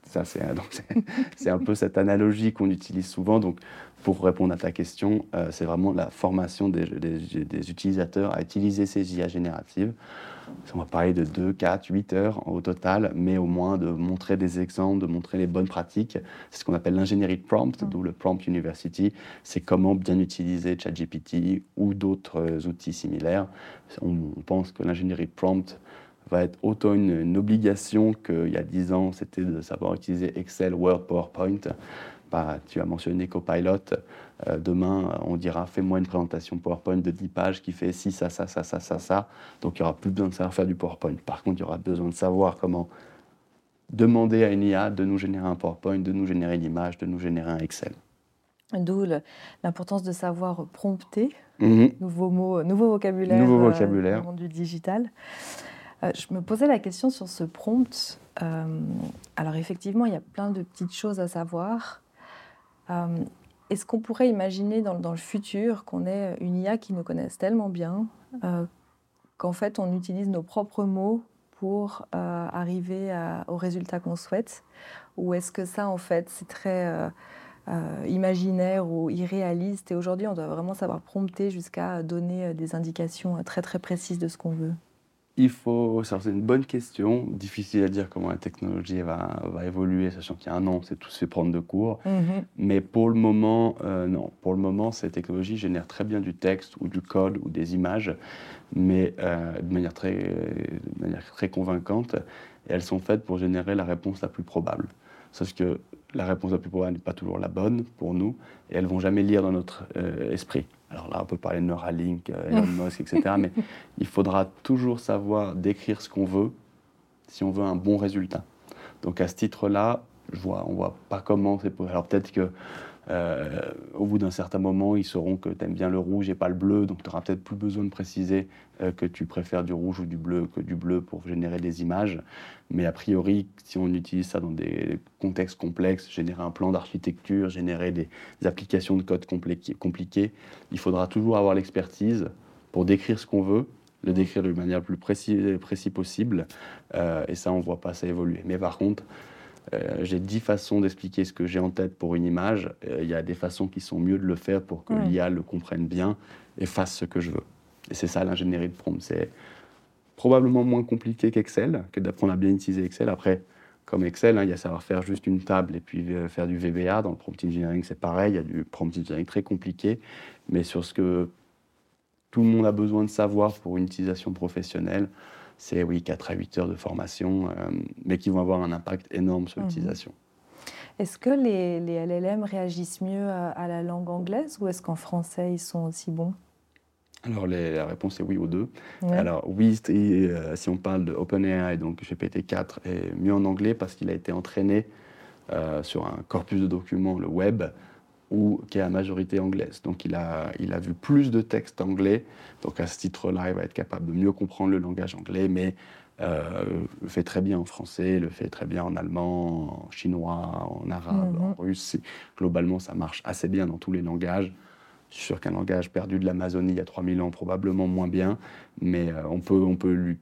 [SPEAKER 2] Ça, c'est un peu cette analogie qu'on utilise souvent. Donc, pour répondre à ta question, euh, c'est vraiment la formation des, des, utilisateurs à utiliser ces IA génératives on va parler de 2, 4, 8 heures au total, mais au moins de montrer des exemples, de montrer les bonnes pratiques. C'est ce qu'on appelle l'ingénierie de prompt, mm. d'où le Prompt University. C'est comment bien utiliser ChatGPT ou d'autres outils similaires. On, pense que l'ingénierie de prompt va être autant une, obligation qu'il y a 10 ans, c'était de savoir utiliser Excel, Word, PowerPoint. Bah, tu as mentionné Copilot. Euh, demain, on dira fais-moi une présentation PowerPoint de 10 pages qui fait ci, ça, ça, ça, ça, ça, ça. Donc il n'y aura plus besoin de savoir faire du PowerPoint. Par contre, il y aura besoin de savoir comment demander à une IA de nous générer un PowerPoint, de nous générer une image, de nous générer un Excel.
[SPEAKER 1] D'où l'importance de savoir prompter, mhm. nouveau mot, nouveau vocabulaire,
[SPEAKER 2] nouveau vocabulaire.
[SPEAKER 1] Euh, du digital. Je me posais la question sur ce prompt. alors effectivement, il y a plein de petites choses à savoir. Est-ce qu'on pourrait imaginer dans, le futur qu'on ait une IA qui nous connaisse tellement bien qu'en fait on utilise nos propres mots pour euh, arriver au résultat qu'on souhaite? Ou est-ce que ça, en fait, c'est très euh, euh, imaginaire ou irréaliste Et aujourd'hui, on doit vraiment savoir prompter jusqu'à donner des indications très très précises de ce qu'on veut?
[SPEAKER 2] Il faut, c'est une bonne question, difficile à dire comment la technologie va, va évoluer, sachant qu'il y a un an, c'est tout se fait prendre de cours. Mm-hmm. Mais pour le moment, non. Pour le moment, ces technologies génèrent très bien du texte ou du code ou des images mais euh, de, manière très, de manière très convaincante. Et elles sont faites pour générer la réponse la plus probable. Sauf que la réponse la plus probable n'est pas toujours la bonne pour nous, et elles vont jamais lire dans notre euh, esprit. Alors là, on peut parler de Neuralink, euh, Elon Musk, etc. mais il faudra toujours savoir décrire ce qu'on veut si on veut un bon résultat. Donc à ce titre-là, je vois, on voit pas comment c'est possible. Alors peut-être que euh, au bout d'un certain moment, ils sauront que tu aimes bien le rouge et pas le bleu, donc tu n'auras peut-être plus besoin de préciser euh, que tu préfères du rouge ou du bleu que du bleu pour générer des images. Mais a priori, si on utilise ça dans des contextes complexes, générer un plan d'architecture, générer des, applications de code compliquées, il faudra toujours avoir l'expertise pour décrire ce qu'on veut, le décrire de manière la plus précise, précis possible. Euh, et ça, on ne voit pas ça évoluer. Mais par contre, euh, j'ai dix façons d'expliquer ce que j'ai en tête pour une image. Euh, il y a des façons qui sont mieux de le faire pour que l'IA le comprenne bien et fasse ce que je veux. Et c'est ça l'ingénierie de prompt. C'est probablement moins compliqué qu'Excel, que d'apprendre à bien utiliser Excel. Après, comme Excel, hein, il y a savoir faire juste une table et puis euh, faire du VBA. Dans le prompt engineering, c'est pareil. Il y a du prompt engineering très compliqué. Mais sur ce que tout le monde a besoin de savoir pour une utilisation professionnelle, c'est oui, 4 à 8 heures de formation, euh, mais qui vont avoir un impact énorme sur mhm. l'utilisation.
[SPEAKER 1] Est-ce que les, les, LLM réagissent mieux à, la langue anglaise ou est-ce qu'en français ils sont aussi bons?
[SPEAKER 2] Alors la réponse est oui aux deux. Alors oui, euh, si on parle de OpenAI, donc GPT-4 est mieux en anglais parce qu'il a été entraîné euh, sur un corpus de documents, le web, ou qui est à majorité anglaise. Donc il a, il a vu plus de textes anglais. Donc à ce titre-là, il va être capable de mieux comprendre le langage anglais, mais euh, le fait très bien en français, le fait très bien en allemand, en chinois, en arabe, en mhm. russe. Globalement, ça marche assez bien dans tous les langages. Je suis sûr qu'un langage perdu de l'Amazonie il y a 3000 ans, probablement moins bien, mais euh, on, peut, on peut lui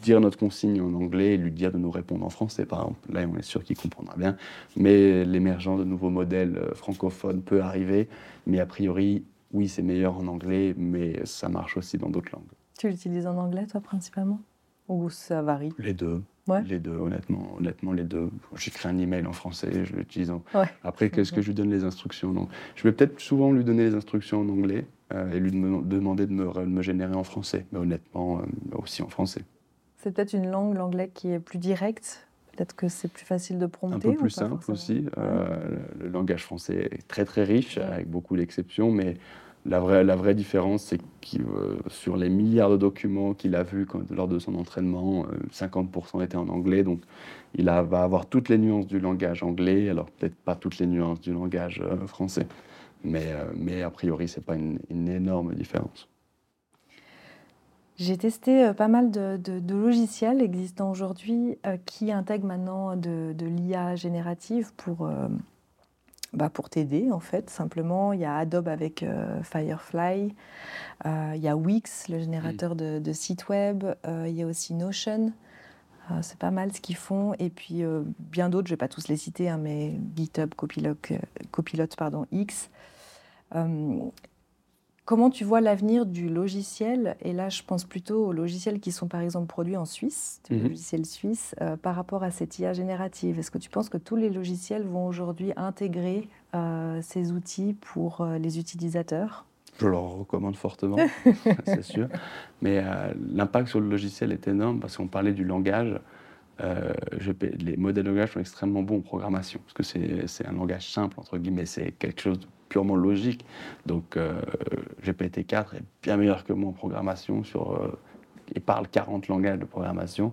[SPEAKER 2] dire notre consigne en anglais et lui dire de nous répondre en français, par exemple. Là, on est sûr qu'il comprendra bien. Mais l'émergence de nouveaux modèles euh, francophones peut arriver. Mais a priori, oui, c'est meilleur en anglais, mais ça marche aussi dans d'autres langues.
[SPEAKER 1] Tu l'utilises en anglais, toi, principalement? Ou ça varie?
[SPEAKER 2] Les deux. Les deux, honnêtement, honnêtement, les deux. J'écris un email en français, je l'utilise en... Après, qu'est-ce que je lui donne les instructions Donc, Je vais peut-être souvent lui donner les instructions en anglais euh, et lui demander de me, générer en français, mais honnêtement, euh, aussi en français.
[SPEAKER 1] C'est peut-être une langue, l'anglais, qui est plus directe. Peut-être que c'est plus facile de prompter
[SPEAKER 2] Un peu plus simple aussi. Euh, le langage français est très très riche, avec beaucoup d'exceptions, mais la vraie, la vraie différence, c'est que euh, sur les milliards de documents qu'il a vus lors de son entraînement, 50% euh, étaient en anglais, donc il va avoir toutes les nuances du langage anglais, alors peut-être pas toutes les nuances du langage français, mais, mais a priori, ce n'est pas une, une énorme différence.
[SPEAKER 1] J'ai testé euh, pas mal de, logiciels existants aujourd'hui euh, qui intègrent maintenant de, l'IA générative pour, euh, bah pour t'aider en fait. Simplement, il y a Adobe avec Firefly, il y a Wix, le générateur de, sites web, il y a aussi Notion. c'est pas mal ce qu'ils font. Et puis bien d'autres, je ne vais pas tous les citer, hein, mais GitHub, Copilot, Copilot pardon, X. Comment tu vois l'avenir du logiciel? Et là, je pense plutôt aux logiciels qui sont par exemple produits en Suisse, des mhm. logiciels suisses, euh, par rapport à cette IA générative. Est-ce que tu penses que tous les logiciels vont aujourd'hui intégrer euh, ces outils pour euh, les utilisateurs?
[SPEAKER 2] Je leur recommande fortement, c'est sûr. Mais l'impact sur le logiciel est énorme parce qu'on parlait du langage. les modèles de langage sont extrêmement bons en programmation parce que c'est un langage simple, entre guillemets, c'est quelque chose de purement logique. Donc euh, GPT-4 est bien meilleur que moi en programmation sur, euh, et parle 40 langages de programmation.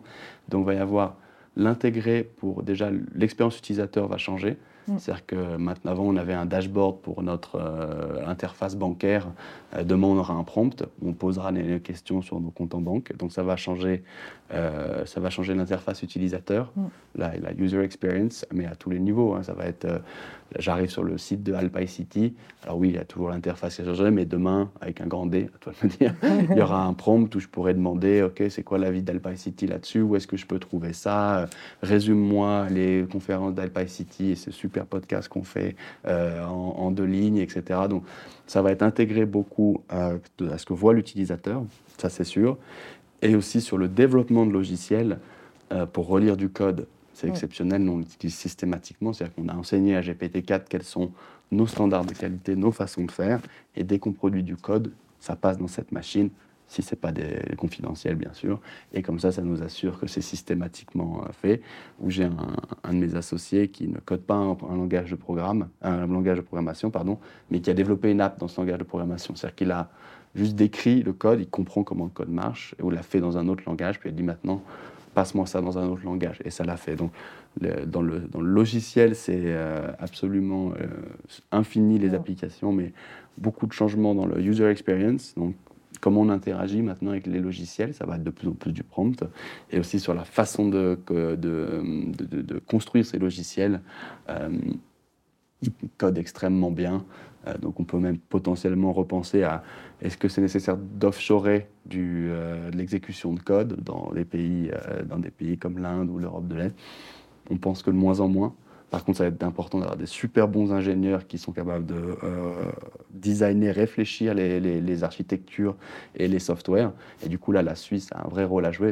[SPEAKER 2] Donc il va y avoir l'intégrer pour déjà l'expérience utilisateur va changer. Mm. C'est-à-dire que maintenant, avant, on avait un dashboard pour notre euh, interface bancaire. Euh, demain, on aura un prompt où on posera des questions sur nos comptes en banque. Donc, ça va changer, euh, ça va changer l'interface utilisateur, mm. la, la, user experience, mais à tous les niveaux. Hein. Ça va être, j'arrive sur le site de Alpine City. Alors oui, il y a toujours l'interface qui a changé, mais demain, avec un grand D, à toi de me dire, il y aura un prompt où je pourrais demander, OK, c'est quoi la vie d'Alpine City là-dessus? Où est-ce que je peux trouver ça? Résume-moi les conférences d'Alpine City et c'est super podcast qu'on fait euh, en, deux lignes, etc. Donc ça va être intégré beaucoup à, ce que voit l'utilisateur, ça c'est sûr, et aussi sur le développement de logiciels euh, pour relire du code. C'est exceptionnel, nous on l'utilise systématiquement, c'est-à-dire qu'on a enseigné à GPT-4 quels sont nos standards de qualité, nos façons de faire, et dès qu'on produit du code, ça passe dans cette machine, si ce n'est pas des confidentiels bien sûr. Et comme ça, ça nous assure que c'est systématiquement euh, fait. Où j'ai un, de mes associés qui ne code pas un, langage de programme, un langage de programmation, pardon, mais qui a développé une app dans ce langage de programmation. C'est-à-dire qu'il a juste décrit le code, il comprend comment le code marche, ou l'a fait dans un autre langage, puis il dit maintenant passe-moi ça dans un autre langage. Et ça l'a fait. Donc, dans, le, dans, le, logiciel, c'est euh, absolument euh, infini les applications, mais beaucoup de changements dans le user experience. Donc, comment on interagit maintenant avec les logiciels, ça va être de plus en plus du prompt, et aussi sur la façon de, construire ces logiciels. Euh, ils codent extrêmement bien, euh, donc on peut même potentiellement repenser à est-ce que c'est nécessaire d'offshorer euh, l'exécution de code dans euh, dans des pays comme l'Inde ou l'Europe de l'Est? On pense que de moins en moins. Par contre, ça va être important d'avoir des super bons ingénieurs qui sont capables de euh, designer, réfléchir les, architectures et les softwares. Et du coup, là, la Suisse a un vrai rôle à jouer.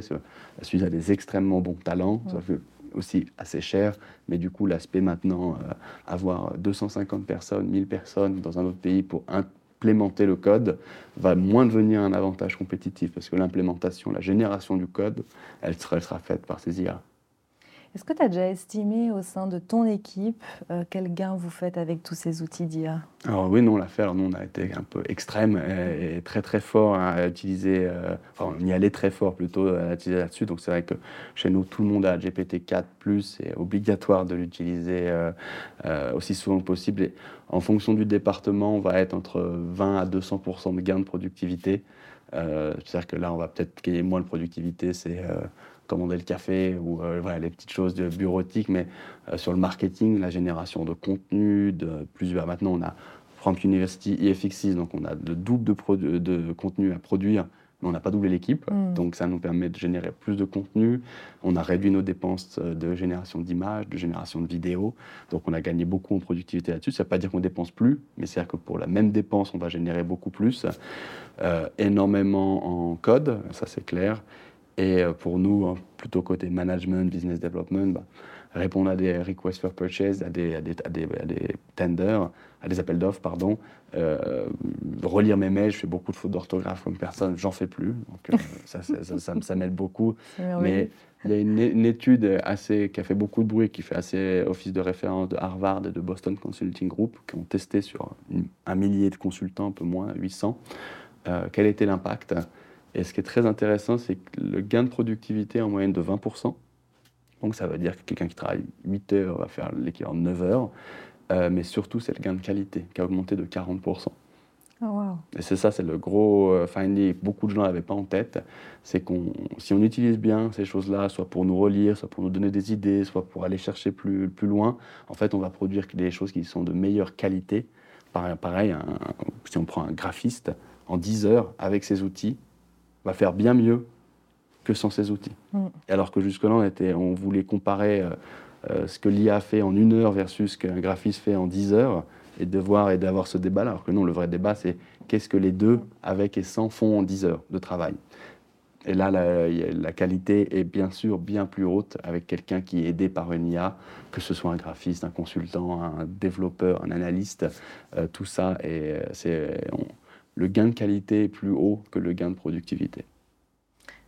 [SPEAKER 2] La Suisse a des extrêmement bons talents. Ça fait aussi assez cher, mais du coup, l'aspect maintenant, euh, avoir 250 personnes, 1000 personnes dans un autre pays pour implémenter le code va moins devenir un avantage compétitif parce que l'implémentation, la génération du code, elle sera, elle sera faite par ces IA.
[SPEAKER 1] Est-ce que tu as déjà estimé au sein de ton équipe euh, quel gain vous faites avec tous ces outils d'IA
[SPEAKER 2] Alors oui, non, on l'a fait. Alors nous, on a été un peu extrême et, très très fort à utiliser, euh, enfin on y allait très fort plutôt à utiliser là-dessus. Donc c'est vrai que chez nous, tout le monde a GPT-4+, c'est obligatoire de l'utiliser euh, aussi souvent que possible. Et en fonction du département, on va être entre 20 à 200% de gain de productivité. C'est-à-dire que là, on va peut-être gagner moins de productivité, c'est commander le café ou euh, voilà, les petites choses de bureautique, mais euh, sur le marketing, la génération de contenu, de plusieurs. Maintenant, on a Frank University EFX6, donc on a le double de, de contenu à produire, mais on n'a pas doublé l'équipe. Hmm. Donc ça nous permet de générer plus de contenu. On a réduit nos dépenses euh, de génération d'images, de génération de vidéos. Donc on a gagné beaucoup en productivité là-dessus. Ça ne veut pas dire qu'on dépense plus, mais c'est-à-dire que pour la même dépense, on va générer beaucoup plus. énormément en code, ça c'est clair. Et euh, pour nous, hein, plutôt côté management, business development, bah, répondre à des requests for purchase, à des, à des, à des, à des tenders, à des appels d'offres, pardon. Euh, relire mes mails, je fais beaucoup de fautes d'orthographe comme personne, j'en fais plus. Donc euh, ça, ça, ça, m'aide beaucoup. Mais il y a une, étude assez, qui a fait beaucoup de bruit, qui fait assez office de référence de Harvard et de Boston Consulting Group, qui ont testé sur un millier de consultants, un peu moins, 800, quel était l'impact? Et ce qui est très intéressant, c'est que le gain de productivité en moyenne de 20%. Donc ça veut dire que quelqu'un qui travaille 8 heures va faire l'équivalent de 9 heures. Euh, mais surtout, c'est le gain de qualité qui a augmenté de 40%. Et c'est ça, c'est le gros euh, finding beaucoup de gens n'avaient pas en tête. C'est qu'on, si on utilise bien ces choses-là, soit pour nous relire, soit pour nous donner des idées, soit pour aller chercher plus, plus loin, en fait, on va produire des choses qui sont de meilleure qualité. Pareil, si on prend un graphiste, en 10 heures, avec ses outils, va faire bien mieux que sans ces outils. Mm. Alors que jusque-là, on, était, on voulait comparer euh, euh, ce que l'IA fait en une heure versus ce qu'un graphiste fait en dix heures, et de voir et d'avoir ce débat Alors que non, le vrai débat, c'est qu'est-ce que les deux, avec et sans, font en dix heures de travail. Et là, la, qualité est bien sûr bien plus haute avec quelqu'un qui est aidé par une IA, que ce soit un graphiste, un consultant, un développeur, un analyste, euh, tout ça. Et c'est, le gain de qualité est plus haut que le gain de productivité.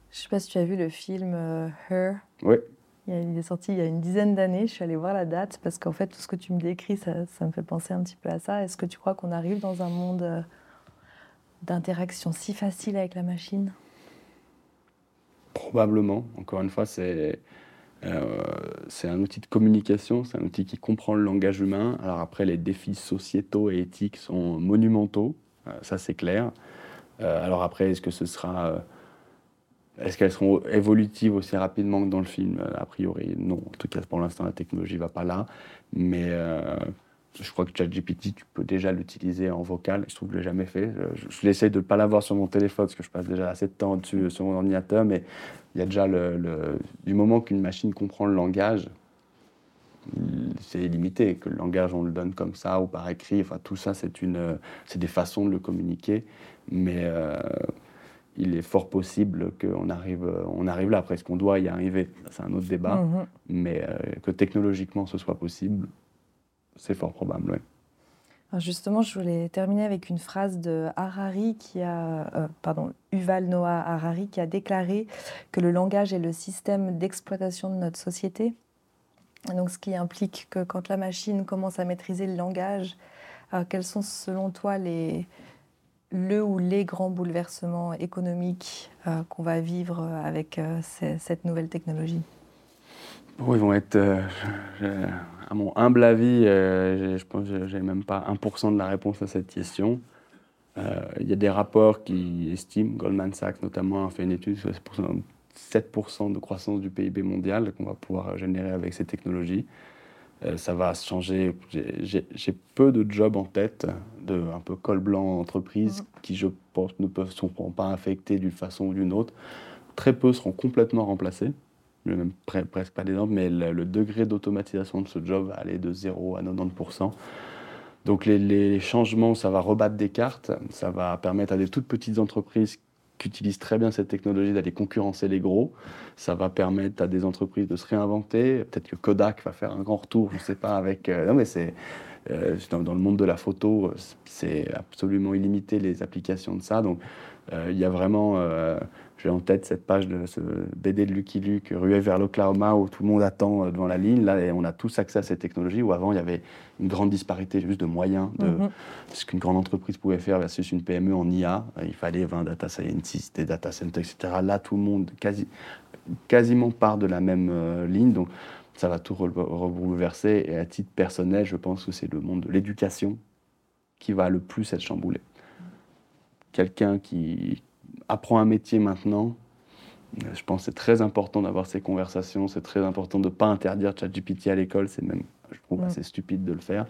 [SPEAKER 1] Je ne sais pas si tu as vu le film euh, Her.
[SPEAKER 2] Oui.
[SPEAKER 1] Il est sorti il y a une dizaine d'années. Je suis allée voir la date parce qu'en fait, tout ce que tu me décris, ça, me fait penser un petit peu à ça. Est-ce que tu crois qu'on arrive dans un monde euh, d'interaction si facile avec la machine?
[SPEAKER 2] Probablement. Encore une fois, c'est c'est un outil de communication, c'est un outil qui comprend le langage humain. Alors après, les défis sociétaux et éthiques sont monumentaux, ça c'est clair. alors après, est-ce que ce sera est-ce qu'elles seront évolutives aussi rapidement que dans le film? A priori, non. En tout cas, pour l'instant, la technologie ne va pas là. Mais euh, je crois que ChatGPT, tu peux déjà l'utiliser en vocal. Je trouve que je ne l'ai jamais fait. Je, je l'essaye de ne pas l'avoir sur mon téléphone parce que je passe déjà assez de temps sur mon ordinateur. Mais il y a déjà du moment qu'une machine comprend le langage, c'est limité. Que le langage, on le donne comme ça ou par écrit. Enfin, tout ça, c'est des façons de le communiquer. Mais. Euh, il est fort possible qu'on arrive, on arrive là. Après, est-ce qu'on doit y arriver? C'est un autre débat. Mhm. Mais euh, que technologiquement ce soit possible, c'est fort probable.
[SPEAKER 1] justement, je voulais terminer avec une phrase de Harari qui a, euh, pardon, Yuval Noah Harari qui a déclaré que le langage est le système d'exploitation de notre société. Donc, ce qui implique que quand la machine commence à maîtriser le langage, euh, quels sont selon toi les, le ou les grands bouleversements économiques euh, qu'on va vivre avec euh, cette nouvelle technologie?
[SPEAKER 2] Ils vont être, à mon humble avis, je pense que n'ai même pas 1% de la réponse à cette question. Il y a des rapports qui estiment, Goldman Sachs notamment a fait une étude sur 7% de croissance du PIB mondial qu'on va pouvoir générer avec ces technologies. Euh, ça va changer. J'ai peu de jobs en tête, de un peu col blanc entreprise, mm. qui je pense ne peuvent, sont pas affectés d'une façon ou d'une autre. Très peu seront complètement remplacés. Même presque pas d'exemple, mais le, degré d'automatisation de ce job va aller de 0 à 90%. Donc les, les, changements, ça va rebattre des cartes, ça va permettre à des toutes petites entreprises qui utilisent très bien cette technologie d'aller concurrencer les gros. Ça va permettre à des entreprises de se réinventer. Peut-être que Kodak va faire un grand retour, je ne sais pas, avec... Euh, non, mais c'est... Euh, dans, le monde de la photo, c'est absolument illimité les applications de ça. Donc, euh, il y a vraiment j'ai en tête cette page de ce BD de Lucky Luke, Rué vers l'Oklahoma, où tout le monde attend euh, devant la ligne. Là, on a tous accès à cette technologie, où avant, il y avait une grande disparité juste de moyens, de mhm. ce qu'une grande entreprise pouvait faire versus une PME en IA. Il fallait 20 data scientists, des data centers, etc. Là, tout le monde quasi, quasiment part de la même euh, ligne. Donc, ça va tout rebouleverser. Et à titre personnel, je pense que c'est le monde de l'éducation qui va le plus être chamboulé. Quelqu'un qui, apprend un métier maintenant, je pense que c'est très important d'avoir ces conversations, c'est très important de ne pas interdire ChatGPT à l'école, c'est même, je trouve, assez stupide de le faire.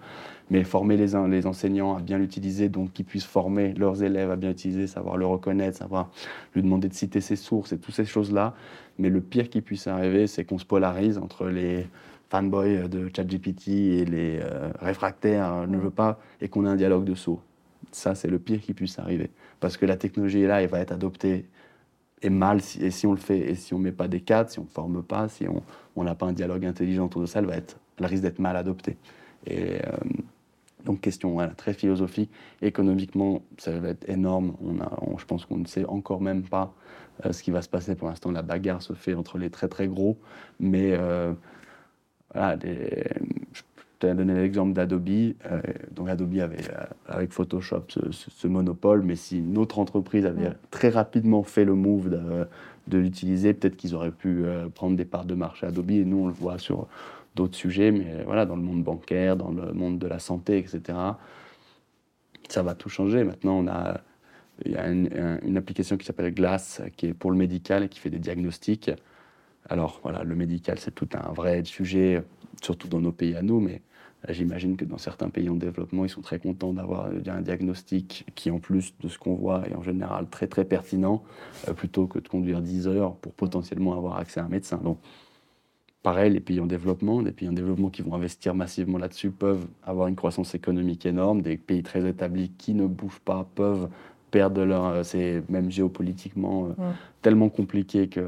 [SPEAKER 2] Mais former les, les enseignants à bien l'utiliser, donc qu'ils puissent former leurs élèves à bien l'utiliser, savoir le reconnaître, savoir lui demander de citer ses sources et toutes ces choses-là. Mais le pire qui puisse arriver, c'est qu'on se polarise entre les fanboys de ChatGPT et les euh, réfractaires euh, ne veut pas, et qu'on ait un dialogue de sourds. Ça, c'est le pire qui puisse arriver. Parce que la technologie est là, elle va être adoptée et mal, si, et si on le fait, et si on met pas des cadres, si on forme pas, si on n'a pas un dialogue intelligent autour de ça, elle, va être, elle risque d'être mal adoptée. Et euh, donc, question très philosophique. Économiquement, ça va être énorme. On a, je pense qu'on ne sait encore même pas euh, ce qui va se passer. Pour l'instant, la bagarre se fait entre les très très gros. Mais euh, voilà, des, tu as donné l'exemple d'Adobe. Euh, donc Adobe avait euh, avec Photoshop ce, monopole, mais si une autre entreprise avait très rapidement fait le move de, l'utiliser, peut-être qu'ils auraient pu euh, prendre des parts de marché Adobe. Et nous, on le voit sur d'autres sujets, mais voilà, dans le monde bancaire, dans le monde de la santé, etc. Ça va tout changer. Maintenant, on a il y a une, une application qui s'appelle Glass, qui est pour le médical et qui fait des diagnostics. Alors voilà, le médical, c'est tout un vrai sujet, surtout dans nos pays à nous, mais J'imagine que dans certains pays en développement, ils sont très contents d'avoir euh, un diagnostic qui, en plus de ce qu'on voit, est en général très très pertinent, euh, plutôt que de conduire 10 heures pour potentiellement avoir accès à un médecin. Donc, pareil, les pays en développement, des pays en développement qui vont investir massivement là-dessus peuvent avoir une croissance économique énorme. Des pays très établis qui ne bougent pas peuvent perdre leur. Euh, c'est même géopolitiquement tellement compliqué que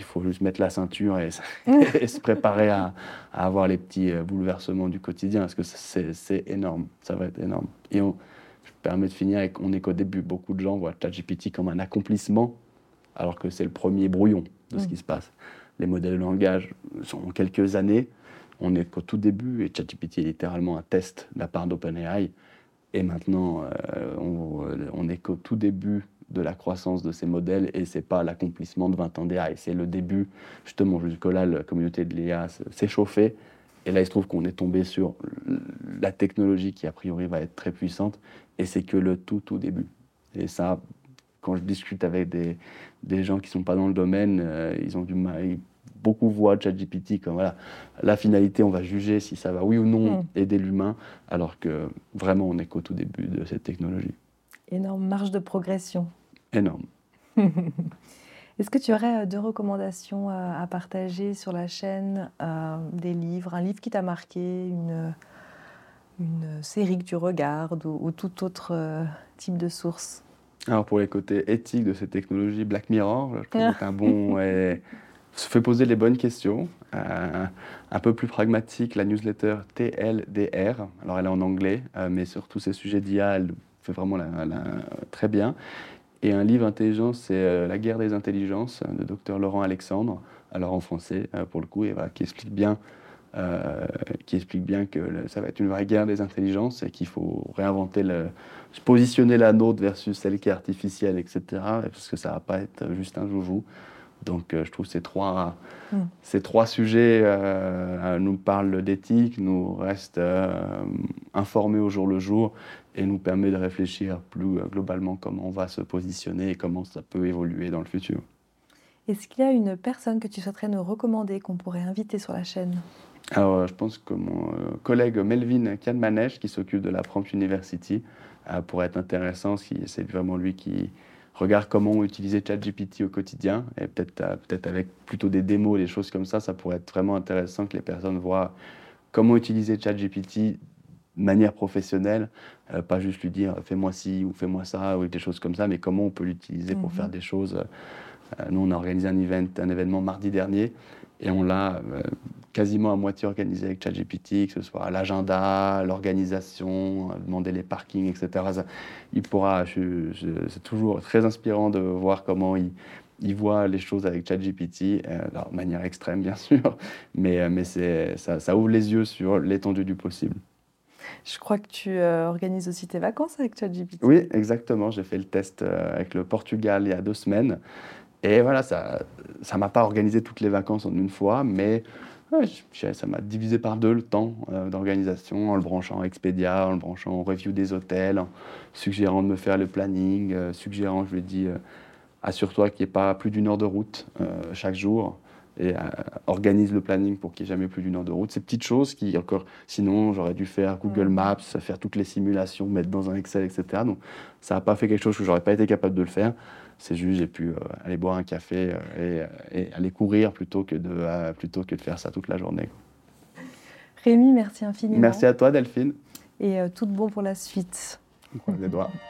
[SPEAKER 2] il faut juste mettre la ceinture et, se préparer à, avoir les petits euh, bouleversements du quotidien, parce que c'est énorme, ça va être énorme. Et on, je me permets de finir avec, on est qu'au début, beaucoup de gens voient ChatGPT comme un accomplissement, alors que c'est le premier brouillon de ce qui se passe. Les modèles de langage sont en quelques années, on est qu'au tout début, et ChatGPT est littéralement un test de la part d'OpenAI, et maintenant, euh, on, on est qu'au tout début de la croissance de ces modèles et c'est pas l'accomplissement de 20 ans d'IA. Et c'est le début, justement, jusque-là, la communauté de l'IA s'est chauffée. Et là, il se trouve qu'on est tombé sur la technologie qui, a priori, va être très puissante. Et c'est que le tout, tout début. Et ça, quand je discute avec des, des gens qui ne sont pas dans le domaine, euh, ils ont du mal. beaucoup voient ChatGPT comme voilà, la finalité, on va juger si ça va oui ou non mm. aider l'humain, alors que vraiment, on n'est qu'au tout début de cette technologie.
[SPEAKER 1] Énorme marge de progression.
[SPEAKER 2] Énorme.
[SPEAKER 1] Est-ce que tu aurais euh, deux recommandations à partager sur la chaîne, euh, des livres, un livre qui t'a marqué, une, une série que tu regardes ou, tout autre euh, type de source?
[SPEAKER 2] Alors pour les côtés éthiques de ces technologies, Black Mirror, je trouve un bon et se fait poser les bonnes questions. un peu plus pragmatique, la newsletter TLDR. Alors elle est en anglais, mais sur tous ces sujets d'IA, elle fait vraiment la, très bien. Et un livre intelligent, c'est euh, La guerre des intelligences de Dr Laurent Alexandre, alors en français euh, pour le coup, et qui explique bien, euh, qui explique bien que ça va être une vraie guerre des intelligences et qu'il faut réinventer, le, positionner la nôtre versus celle qui est artificielle, etc. Parce que ça va pas être juste un joujou. Donc je trouve ces trois, hmm. ces trois sujets nous parlent d'éthique, nous restent informés au jour le jour et nous permet de réfléchir plus euh, globalement comment on va se positionner et comment ça peut évoluer dans le futur.
[SPEAKER 1] Est-ce qu'il y a une personne que tu souhaiterais nous recommander, qu'on pourrait inviter sur la chaîne?
[SPEAKER 2] Alors, euh, je pense que mon euh, collègue Melvin Kianmanesh, qui s'occupe de la Prompt University, pourrait être intéressant. C'est vraiment lui qui regarde comment utiliser ChatGPT au quotidien, et peut-être peut avec plutôt des démos, des choses comme ça, ça pourrait être vraiment intéressant que les personnes voient comment utiliser ChatGPT manière professionnelle, euh, pas juste lui dire fais-moi ci ou fais-moi ça ou des choses comme ça, mais comment on peut l'utiliser pour faire mhm. des choses. Euh, nous, on a organisé un, event, un événement mardi dernier et on l'a euh, quasiment à moitié organisé avec ChatGPT, que ce soit l'agenda, l'organisation, demander les parkings, etc. il pourra, c'est toujours très inspirant de voir comment il, il voit les choses avec ChatGPT, de manière extrême bien sûr, mais, mais ça, ça ouvre les yeux sur l'étendue du possible.
[SPEAKER 1] Je crois que tu euh, organises aussi tes vacances avec ChatGPT.
[SPEAKER 2] Oui, exactement. J'ai fait le test euh, avec le Portugal il y a deux semaines. Et voilà, ça ne m'a pas organisé toutes les vacances en une fois, mais ça m'a divisé par deux le temps euh, d'organisation en le branchant en Expedia, en le branchant en review des hôtels, en suggérant de me faire le planning, suggérant, je lui ai dit, assure-toi qu'il n'y ait pas plus d'une heure de route chaque jour et euh, organise le planning pour qu'il n'y ait jamais plus d'une heure de route. Ces petites choses qui, encore, sinon, j'aurais dû faire Google mm. Maps, faire toutes les simulations, mettre dans un Excel, etc. Donc, ça n'a pas fait quelque chose que j'aurais pas été capable de le faire. C'est juste, j'ai pu euh, aller boire un café euh, et, aller courir plutôt que, de, plutôt que de faire ça toute la journée.
[SPEAKER 1] Rémi, merci infiniment.
[SPEAKER 2] Merci à toi, Delphine.
[SPEAKER 1] Et tout bon pour la suite.
[SPEAKER 2] On croise les doigts.